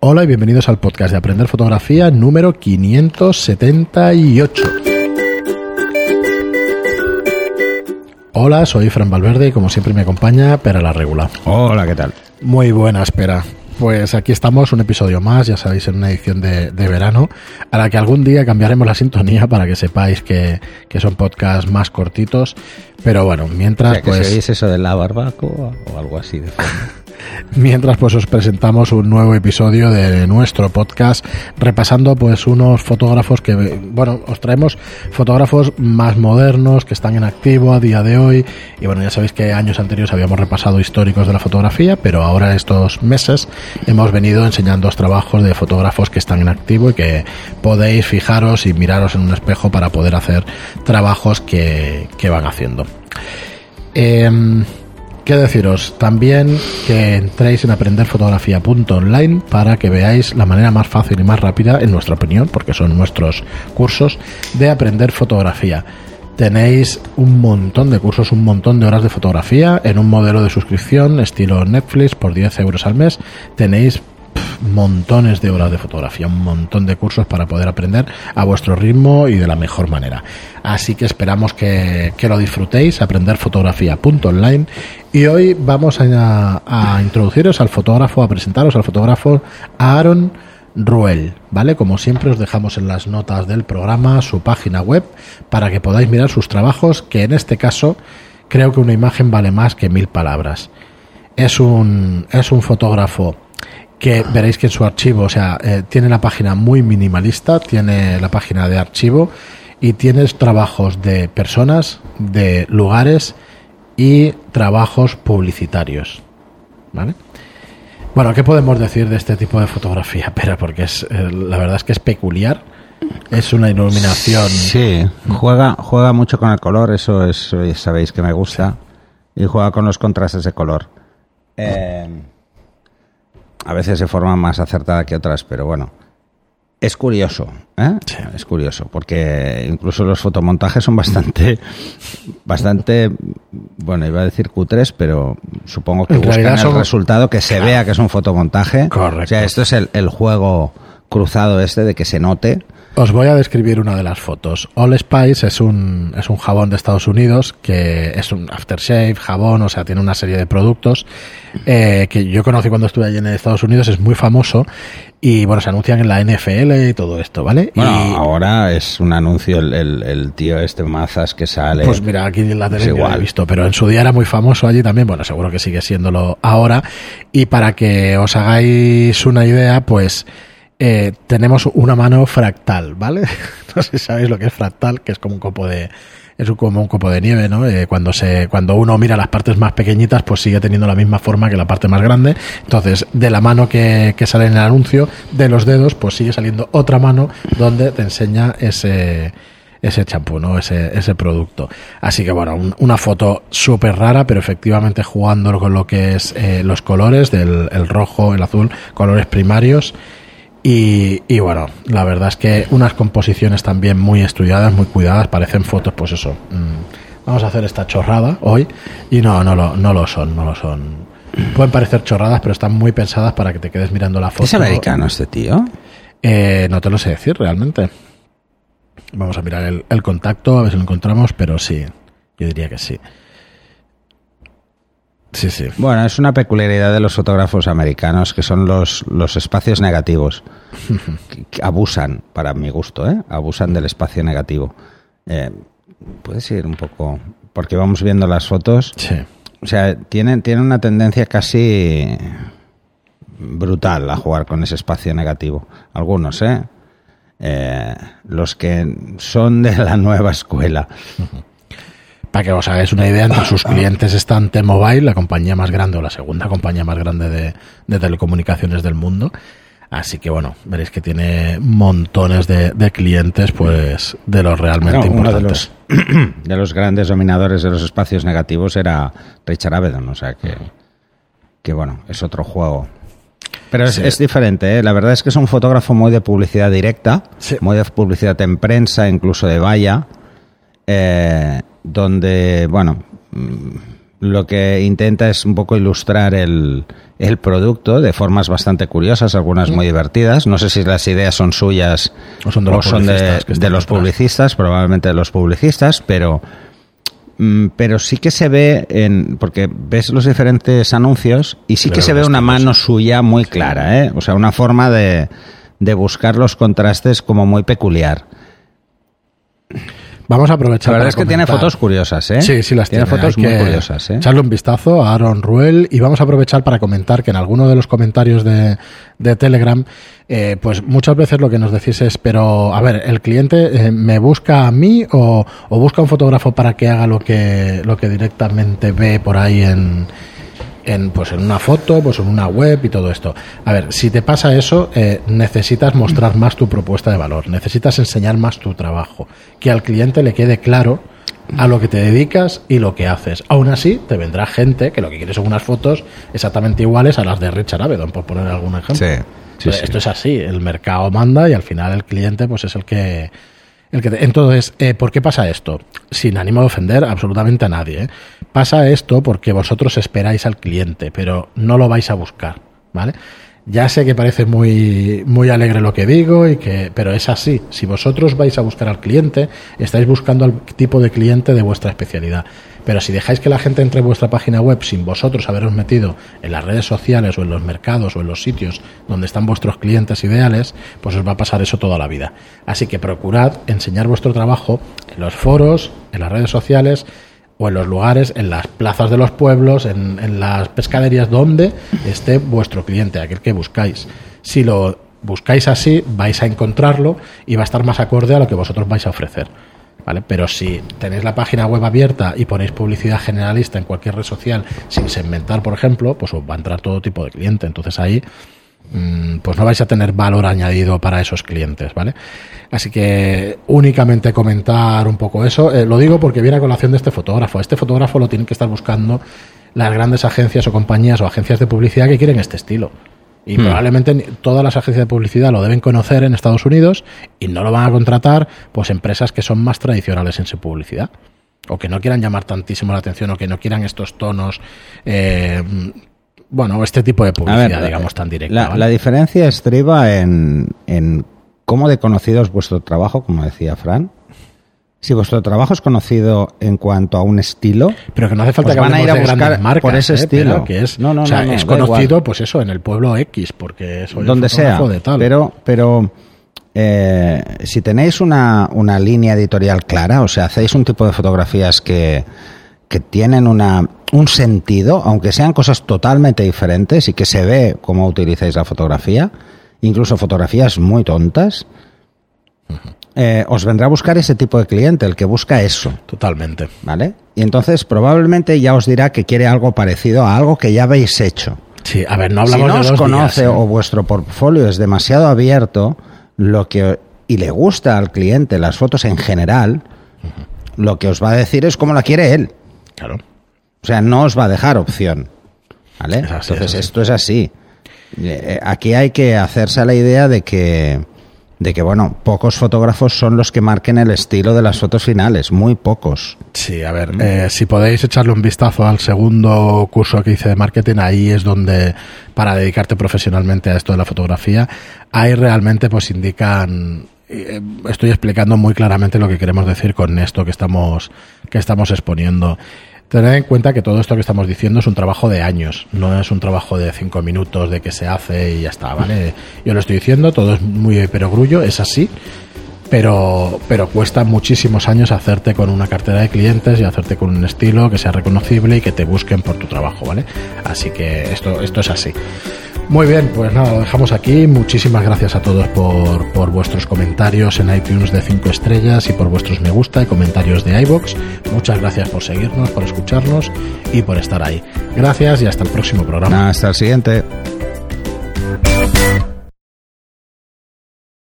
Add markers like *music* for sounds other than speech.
Hola y bienvenidos al podcast de Aprender Fotografía número 578. Hola, soy Fran Valverde y como siempre me acompaña Pera la Regula. Hola, ¿qué tal? Muy buena, espera. Pues aquí estamos, un episodio más, ya sabéis, en una edición de, de verano, a la que algún día cambiaremos la sintonía para que sepáis que, que son podcasts más cortitos. Pero bueno, mientras O sea, que pues... si oís eso de la barbacoa o algo así de fondo. Mientras pues os presentamos un nuevo episodio de nuestro podcast repasando pues unos fotógrafos que bueno, os traemos fotógrafos más modernos que están en activo a día de hoy y bueno, ya sabéis que años anteriores habíamos repasado históricos de la fotografía, pero ahora estos meses hemos venido enseñando trabajos de fotógrafos que están en activo y que podéis fijaros y miraros en un espejo para poder hacer trabajos que, que van haciendo. Em, ¿Qué deciros? También que entréis en aprenderfotografía.online para que veáis la manera más fácil y más rápida, en nuestra opinión, porque son nuestros cursos, de aprender fotografía. Tenéis un montón de cursos, un montón de horas de fotografía en un modelo de suscripción estilo Netflix por 10 euros al mes. Tenéis montones de horas de fotografía, un montón de cursos para poder aprender a vuestro ritmo y de la mejor manera. Así que esperamos que, que lo disfrutéis, aprenderfotografía.online. Y hoy vamos a, a introduciros al fotógrafo, a presentaros al fotógrafo Aaron Ruel, ¿vale? Como siempre os dejamos en las notas del programa su página web para que podáis mirar sus trabajos, que en este caso creo que una imagen vale más que mil palabras. Es un, es un fotógrafo que veréis que en su archivo, o sea, eh, tiene la página muy minimalista, tiene la página de archivo y tienes trabajos de personas, de lugares y trabajos publicitarios, ¿vale? Bueno, ¿qué podemos decir de este tipo de fotografía? *laughs* Pero porque es, eh, la verdad es que es peculiar. Es una iluminación. Sí, juega, juega mucho con el color, eso es, sabéis que me gusta. Y juega con los contrastes de color. Eh, a veces de forma más acertada que otras, pero bueno. Es curioso, ¿eh? Sí. Es curioso, porque incluso los fotomontajes son bastante, bastante, bueno, iba a decir cutres, pero supongo que En buscan el resultado que se vea que es un fotomontaje. Correcto. O sea, esto es el, el juego cruzado este de que se note. Os voy a describir una de las fotos. All Spice es un, es un jabón de Estados Unidos que es un aftershave, jabón, o sea, tiene una serie de productos eh, que yo conocí cuando estuve allí en Estados Unidos, es muy famoso y bueno, se anuncian en la NFL y todo esto, ¿vale? Bueno, y, ahora es un anuncio el, el- el tío este Mazas que sale. Pues mira, aquí en la tele Es no lo he igual. visto, pero en su día era muy famoso allí también, bueno, seguro que sigue siéndolo ahora. Y para que os hagáis una idea, pues eh, tenemos una mano fractal, ¿vale? *laughs* No sé si sabéis lo que es fractal, que es como un copo de es como un copo de nieve, ¿no? Eh, cuando se cuando uno mira las partes más pequeñitas, pues sigue teniendo la misma forma que la parte más grande. Entonces, de la mano que, que sale en el anuncio, de los dedos, pues sigue saliendo otra mano donde te enseña ese ese champú, ¿no? Ese, ese producto. Así que bueno, un- una foto súper rara, pero efectivamente jugando con lo que es eh, los colores del el rojo, el azul, colores primarios. Y, y bueno, la verdad es que unas composiciones también muy estudiadas, muy cuidadas, parecen fotos, pues eso. mm, vamos a hacer esta chorrada hoy. Y no, no lo, no lo son, no lo son. Pueden parecer chorradas, pero están muy pensadas para que te quedes mirando la foto. ¿Es americano este tío? Eh, no te lo sé decir realmente. Vamos a mirar el, el contacto, a ver si lo encontramos, pero sí, yo diría que sí. Sí, sí. Bueno, es una peculiaridad de los fotógrafos americanos que son los, los espacios negativos. que, *laughs* que abusan, para mi gusto, ¿eh? Abusan del espacio negativo. Eh, Puedes ir un poco. Porque vamos viendo las fotos. Sí. O sea, tienen, tienen una tendencia casi brutal a jugar con ese espacio negativo. Algunos, ¿eh? Eh, los que son de la nueva escuela. Para que os hagáis una idea, entre sus clientes están T-Mobile, la compañía más grande o la segunda compañía más grande de, de telecomunicaciones del mundo. Así que bueno, veréis que tiene montones de, de clientes, pues de los realmente No, uno de importantes. los, *clears throat* de los grandes dominadores de los espacios negativos era Richard Avedon, o sea que, que bueno, es otro juego. Pero es, Sí. es diferente, ¿eh? la verdad es que es un fotógrafo muy de publicidad directa, Sí. muy de publicidad en prensa, incluso de valla, eh, donde, bueno, mm, lo que intenta es un poco ilustrar el, el producto de formas bastante curiosas, algunas muy divertidas. No sé si las ideas son suyas O son de los son publicistas de los probablemente de los publicistas, pero mm, pero sí que se ve en porque ves los diferentes anuncios y sí que se ve una mano suya muy clara, ¿eh? O sea, una forma de, de buscar los contrastes como muy peculiar. Vamos a aprovechar. La verdad es que tiene fotos curiosas, ¿eh? Sí, sí las tiene. fotos Hay muy que curiosas, ¿eh? Echarle un vistazo a Aaron Ruel y vamos a aprovechar para comentar que en alguno de los comentarios de, de Telegram, eh, pues muchas veces lo que nos decís es, pero a ver, el cliente eh, me busca a mí o, o busca un fotógrafo para que haga lo que lo que directamente ve por ahí en en, pues en una foto, pues en una web y todo esto. A ver, si te pasa eso, eh, necesitas mostrar más tu propuesta de valor, necesitas enseñar más tu trabajo, que al cliente le quede claro a lo que te dedicas y lo que haces. Aún así, te vendrá gente que lo que quiere son unas fotos exactamente iguales a las de Richard Avedon, por poner algún ejemplo. Sí, sí. Esto es así, el mercado manda y al final el cliente pues es el que... Entonces, eh, ¿por qué pasa esto? Sin ánimo de ofender absolutamente a nadie. ¿eh? Pasa esto porque vosotros esperáis al cliente, pero no lo vais a buscar, ¿vale? Ya sé que parece muy, muy alegre lo que digo, y que, pero es así. Si vosotros vais a buscar al cliente, estáis buscando al tipo de cliente de vuestra especialidad. Pero si dejáis que la gente entre en vuestra página web sin vosotros haberos metido en las redes sociales o en los mercados o en los sitios donde están vuestros clientes ideales, pues os va a pasar eso toda la vida. Así que procurad enseñar vuestro trabajo en los foros, en las redes sociales o en los lugares, en las plazas de los pueblos, en, en las pescaderías donde esté vuestro cliente, aquel que buscáis. Si lo buscáis así, vais a encontrarlo y va a estar más acorde a lo que vosotros vais a ofrecer. ¿Vale? Pero si tenéis la página web abierta y ponéis publicidad generalista en cualquier red social sin segmentar, por ejemplo, pues os va a entrar todo tipo de cliente. Entonces ahí mm, pues no vais a tener valor añadido para esos clientes, ¿vale? Así que únicamente comentar un poco eso. Eh, lo digo porque viene a colación de este fotógrafo. Este fotógrafo lo tienen que estar buscando las grandes agencias o compañías o agencias de publicidad que quieren este estilo. Y Hmm. probablemente todas las agencias de publicidad lo deben conocer en Estados Unidos y no lo van a contratar pues empresas que son más tradicionales en su publicidad o que no quieran llamar tantísimo la atención o que no quieran estos tonos eh, bueno, este tipo de publicidad, ver, digamos, tan directa. La, ¿vale? la diferencia estriba en, en cómo de conocido es vuestro trabajo, como decía Fran. Si vuestro trabajo es conocido en cuanto a un estilo, Pero que no hace falta que van a ir a buscar marcas, por ese ¿eh? estilo. Que es, No, no, o sea, no, no, es conocido, igual. pues eso, en el pueblo X, porque soy el donde sea, de tal. pero pero eh, si tenéis una, una línea editorial clara, o sea, hacéis un tipo de fotografías que, que tienen una, un sentido, aunque sean cosas totalmente diferentes y que se ve cómo utilizáis la fotografía, incluso fotografías muy tontas, eh, os vendrá a buscar ese tipo de cliente, el que busca eso. Totalmente. ¿Vale? Y entonces probablemente ya os dirá que quiere algo parecido a algo que ya habéis hecho. Sí, a ver, no si hablamos no de os conoce días, ¿eh? o vuestro portfolio es demasiado abierto, lo que y le gusta al cliente las fotos en general, lo que os va a decir es cómo la quiere él. Claro. O sea, no os va a dejar opción. ¿Vale? Es así, Entonces, es esto es así. Eh, Aquí hay que hacerse a la idea de que, de que, bueno, pocos fotógrafos son los que marquen el estilo de las fotos finales, muy pocos. Sí, a ver, eh, si podéis echarle un vistazo al segundo curso que hice de marketing, ahí es donde, para dedicarte profesionalmente a esto de la fotografía, ahí realmente pues indican, eh, estoy explicando muy claramente lo que queremos decir con esto que estamos, que estamos exponiendo. Tened en cuenta que todo esto que estamos diciendo es un trabajo de años, no es un trabajo de cinco minutos de que se hace y ya está, ¿vale? Yo lo estoy diciendo, todo es muy perogrullo, es así, pero, pero cuesta muchísimos años hacerte con una cartera de clientes y hacerte con un estilo que sea reconocible y que te busquen por tu trabajo, ¿vale? Así que esto, esto es así. Muy bien, pues nada, lo dejamos aquí. Muchísimas gracias a todos por, por vuestros comentarios en iTunes de 5 estrellas y por vuestros me gusta y comentarios de iBox. Muchas gracias por seguirnos, por escucharnos y por estar ahí. Gracias y hasta el próximo programa. Hasta el siguiente.